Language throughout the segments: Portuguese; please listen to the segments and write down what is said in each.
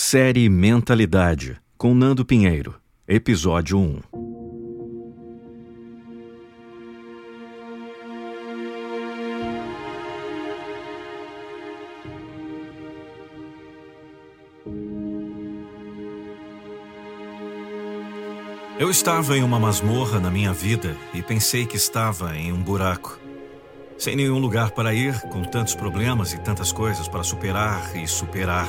Série Mentalidade, com Nando Pinheiro, Episódio 1. Eu estava em uma masmorra na minha vida e pensei que estava em um buraco. Sem nenhum lugar para ir, com tantos problemas e tantas coisas para superar e superar.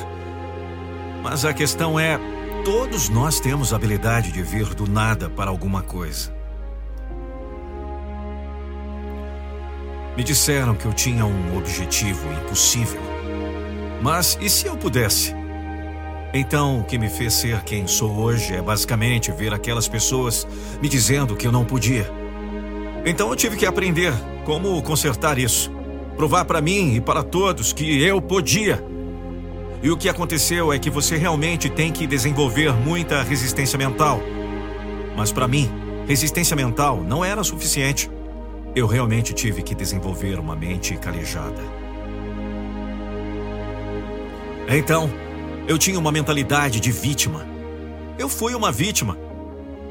Mas a questão é: todos nós temos a habilidade de vir do nada para alguma coisa. Me disseram que eu tinha um objetivo impossível. Mas e se eu pudesse? Então, o que me fez ser quem sou hoje é basicamente ver aquelas pessoas me dizendo que eu não podia. Então eu tive que aprender como consertar isso. Provar para mim e para todos que eu podia. E o que aconteceu é que você realmente tem que desenvolver muita resistência mental. Mas para mim, resistência mental não era suficiente. Eu realmente tive que desenvolver uma mente calejada. Então, eu tinha uma mentalidade de vítima. Eu fui uma vítima.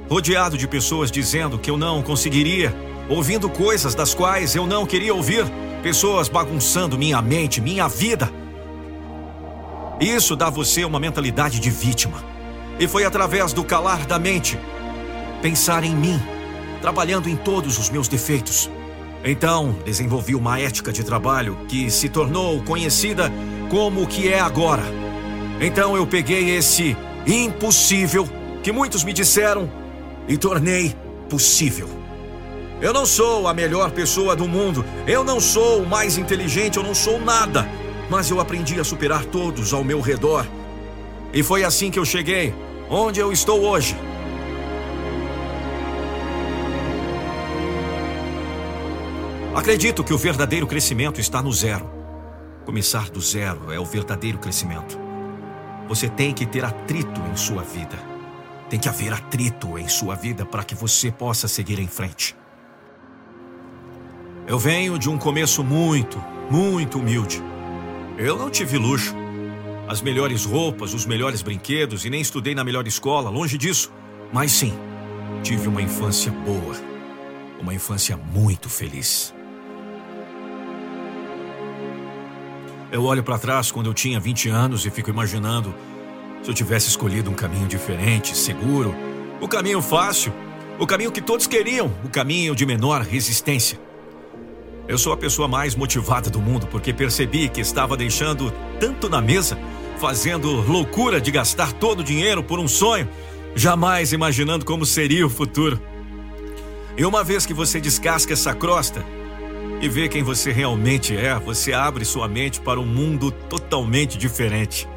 Rodeado de pessoas dizendo que eu não conseguiria, ouvindo coisas das quais eu não queria ouvir, pessoas bagunçando minha mente, minha vida. Isso dá a você uma mentalidade de vítima. E foi através do calar da mente, pensar em mim, trabalhando em todos os meus defeitos. Então, desenvolvi uma ética de trabalho que se tornou conhecida como o que é agora. Então, eu peguei esse impossível que muitos me disseram e tornei possível. Eu não sou a melhor pessoa do mundo, eu não sou o mais inteligente, eu não sou nada. Mas eu aprendi a superar todos ao meu redor. E foi assim que eu cheguei onde eu estou hoje. Acredito que o verdadeiro crescimento está no zero. Começar do zero é o verdadeiro crescimento. Você tem que ter atrito em sua vida. Tem que haver atrito em sua vida para que você possa seguir em frente. Eu venho de um começo muito, muito humilde. Eu não tive luxo, as melhores roupas, os melhores brinquedos e nem estudei na melhor escola, longe disso. Mas sim, tive uma infância boa, uma infância muito feliz. Eu olho para trás quando eu tinha 20 anos e fico imaginando se eu tivesse escolhido um caminho diferente, seguro, o caminho fácil, o caminho que todos queriam, o caminho de menor resistência. Eu sou a pessoa mais motivada do mundo porque percebi que estava deixando tanto na mesa, fazendo loucura de gastar todo o dinheiro por um sonho, jamais imaginando como seria o futuro. E uma vez que você descasca essa crosta e vê quem você realmente é, você abre sua mente para um mundo totalmente diferente.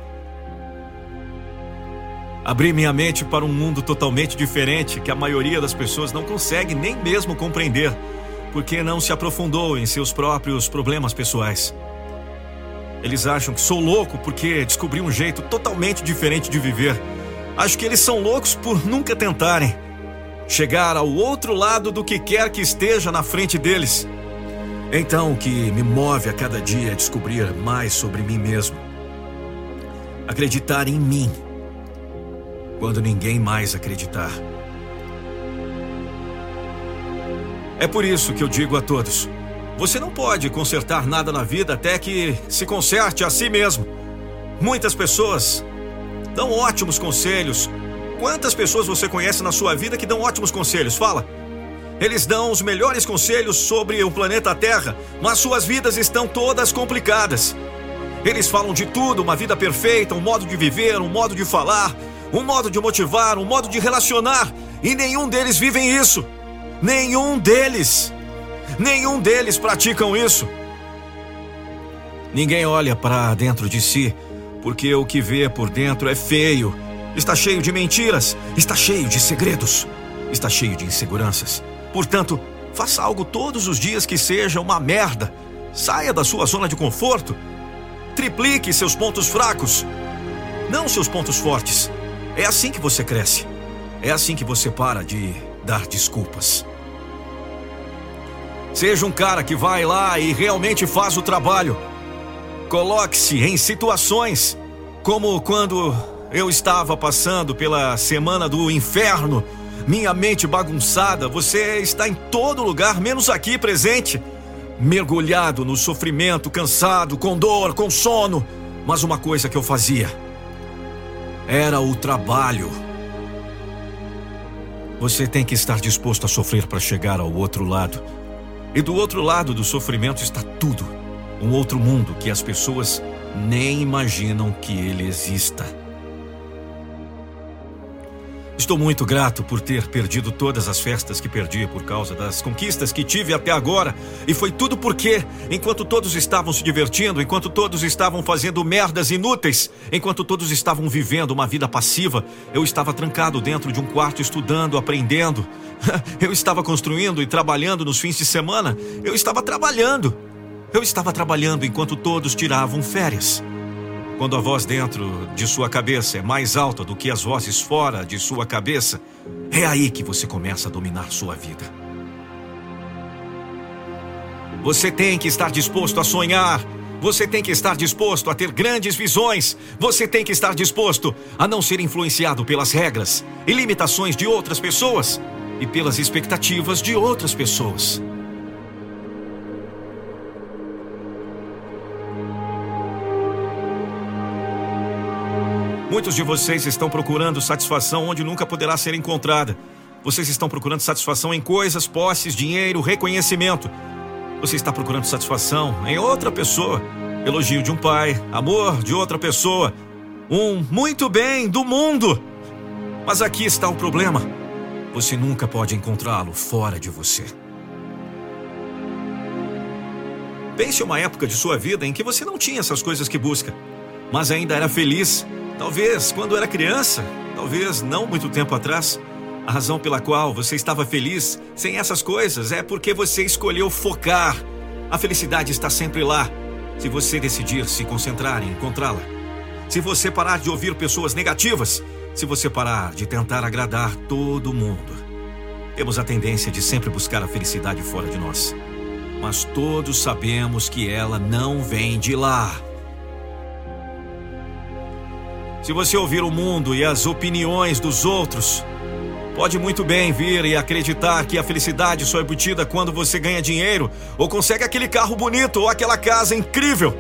Abri minha mente para um mundo totalmente diferente que a maioria das pessoas não consegue nem mesmo compreender porque não se aprofundou em seus próprios problemas pessoais. Eles acham que sou louco porque descobri um jeito totalmente diferente de viver. Acho que eles são loucos por nunca tentarem chegar ao outro lado do que quer que esteja na frente deles. Então, o que me move a cada dia é descobrir mais sobre mim mesmo. Acreditar em mim quando ninguém mais acreditar. É por isso que eu digo a todos: você não pode consertar nada na vida até que se conserte a si mesmo. Muitas pessoas dão ótimos conselhos. Quantas pessoas você conhece na sua vida que dão ótimos conselhos? Fala. Eles dão os melhores conselhos sobre o planeta Terra, mas suas vidas estão todas complicadas. Eles falam de tudo, uma vida perfeita, um modo de viver, um modo de falar, um modo de motivar, um modo de relacionar, e nenhum deles vivem isso. Nenhum deles, nenhum deles praticam isso. Ninguém olha para dentro de si Porque o que vê por dentro é feio. Está cheio de mentiras, está cheio de segredos, está cheio de inseguranças. Portanto, faça algo todos os dias que seja uma merda. Saia da sua zona de conforto. Triplique seus pontos fracos, não seus pontos fortes. É assim que você cresce. É assim que você para de dar desculpas. Seja um cara que vai lá e realmente faz o trabalho. Coloque-se em situações como quando eu estava passando pela semana do inferno, minha mente bagunçada. Você está em todo lugar, menos aqui presente, mergulhado no sofrimento, cansado, com dor, com sono. Mas uma coisa que eu fazia era o trabalho. Você tem que estar disposto a sofrer para chegar ao outro lado. E do outro lado do sofrimento está tudo. Um outro mundo que as pessoas nem imaginam que ele exista. Estou muito grato por ter perdido todas as festas que perdi por causa das conquistas que tive até agora. E foi tudo porque, enquanto todos estavam se divertindo, enquanto todos estavam fazendo merdas inúteis, enquanto todos estavam vivendo uma vida passiva, eu estava trancado dentro de um quarto estudando, aprendendo. Eu estava construindo e trabalhando nos fins de semana. Eu estava trabalhando. Eu estava trabalhando enquanto todos tiravam férias. Quando a voz dentro de sua cabeça é mais alta do que as vozes fora de sua cabeça, é aí que você começa a dominar sua vida. Você tem que estar disposto a sonhar. Você tem que estar disposto a ter grandes visões. Você tem que estar disposto a não ser influenciado pelas regras e limitações de outras pessoas e pelas expectativas de outras pessoas. Muitos de vocês estão procurando satisfação onde nunca poderá ser encontrada. Vocês estão procurando satisfação em coisas, posses, dinheiro, reconhecimento. Você está procurando satisfação em outra pessoa. Elogio de um pai, amor de outra pessoa, um muito bem do mundo. Mas aqui está o problema. Você nunca pode encontrá-lo fora de você. Pense uma época de sua vida em que você não tinha essas coisas que busca, mas ainda era feliz Talvez quando era criança, talvez não muito tempo atrás, a razão pela qual você estava feliz sem essas coisas é porque você escolheu focar. A felicidade está sempre lá, se você decidir se concentrar em encontrá-la. Se você parar de ouvir pessoas negativas, se você parar de tentar agradar todo mundo. Temos a tendência de sempre buscar a felicidade fora de nós. Mas todos sabemos que ela não vem de lá. Se você ouvir o mundo e as opiniões dos outros, pode muito bem vir e acreditar que a felicidade só é obtida quando você ganha dinheiro ou consegue aquele carro bonito ou aquela casa incrível.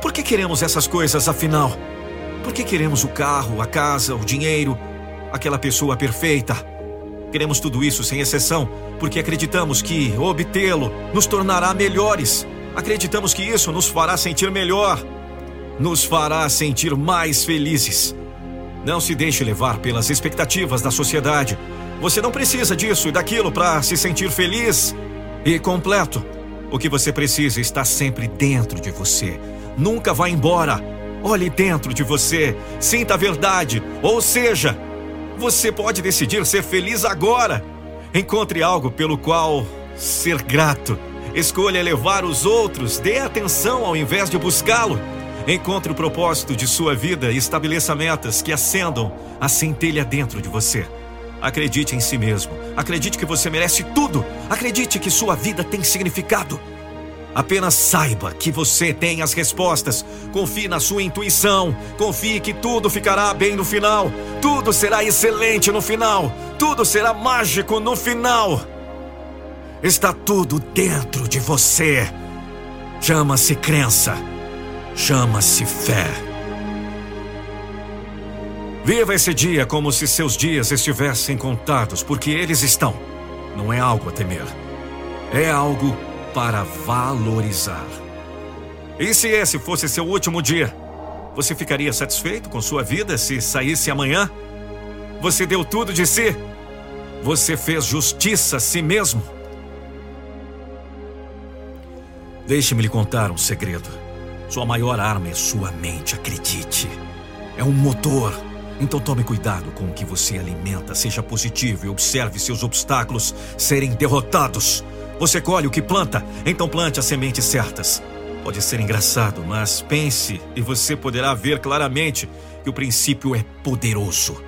Por que queremos essas coisas afinal? Por que queremos o carro, a casa, o dinheiro, aquela pessoa perfeita? Queremos tudo isso sem exceção porque acreditamos que obtê-lo nos tornará melhores. Acreditamos que isso nos fará sentir melhor nos fará sentir mais felizes. Não se deixe levar pelas expectativas da sociedade. Você não precisa disso e daquilo para se sentir feliz e completo. O que você precisa está sempre dentro de você. Nunca vá embora. Olhe dentro de você, sinta a verdade. Ou seja, você pode decidir ser feliz agora. Encontre algo pelo qual ser grato. Escolha levar os outros, dê atenção ao invés de buscá-lo. Encontre o propósito de sua vida e estabeleça metas que acendam a centelha dentro de você. Acredite em si mesmo. Acredite que você merece tudo. Acredite que sua vida tem significado. Apenas saiba que você tem as respostas. Confie na sua intuição. Confie que tudo ficará bem no final. Tudo será excelente no final. Tudo será mágico no final. Está tudo dentro de você. Chama-se crença chama-se fé. Viva esse dia como se seus dias estivessem contados, porque eles estão. Não é algo a temer, é algo para valorizar. E se esse fosse seu último dia? Você ficaria satisfeito com sua vida se saísse amanhã? Você deu tudo de si? Você fez justiça a si mesmo? Deixe-me lhe contar um segredo. Sua maior arma é sua mente, acredite. É um motor. Então tome cuidado com o que você alimenta, seja positivo e observe seus obstáculos serem derrotados. Você colhe o que planta, então plante as sementes certas. Pode ser engraçado, mas pense e você poderá ver claramente que o princípio é poderoso.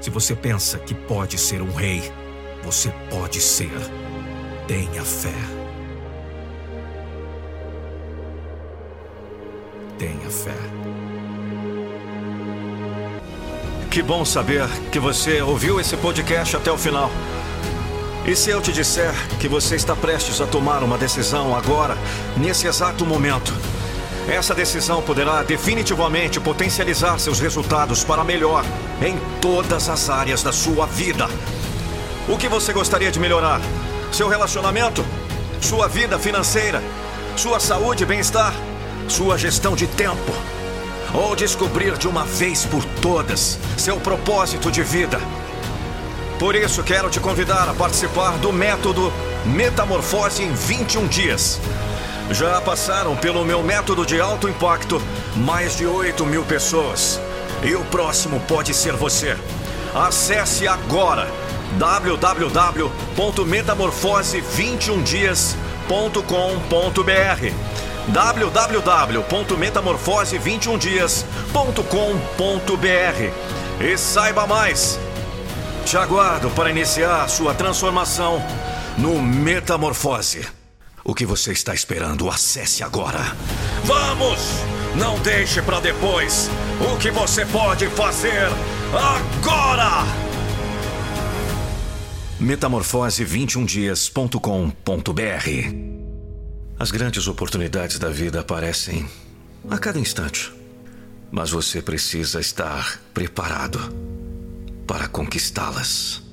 Se você pensa que pode ser um rei, você pode ser. Tenha fé. Tenha fé. Que bom saber que você ouviu esse podcast até o final. E se eu te disser que você está prestes a tomar uma decisão agora, nesse exato momento? Essa decisão poderá definitivamente potencializar seus resultados para melhor em todas as áreas da sua vida. O que você gostaria de melhorar? Seu relacionamento? Sua vida financeira? Sua saúde e bem-estar? Sua gestão de tempo? Ou descobrir de uma vez por todas seu propósito de vida? Por isso, quero te convidar a participar do método Metamorfose em 21 dias. Já passaram pelo meu método de alto impacto mais de 8 mil pessoas. E o próximo pode ser você. Acesse agora www.metamorfose21dias.com.br www.metamorfose21dias.com.br E saiba mais te aguardo para iniciar sua transformação no Metamorfose. O que você está esperando? Acesse agora. Vamos! Não deixe para depois o que você pode fazer agora! Metamorfose21dias.com.br As grandes oportunidades da vida aparecem a cada instante. Mas você precisa estar preparado para conquistá-las.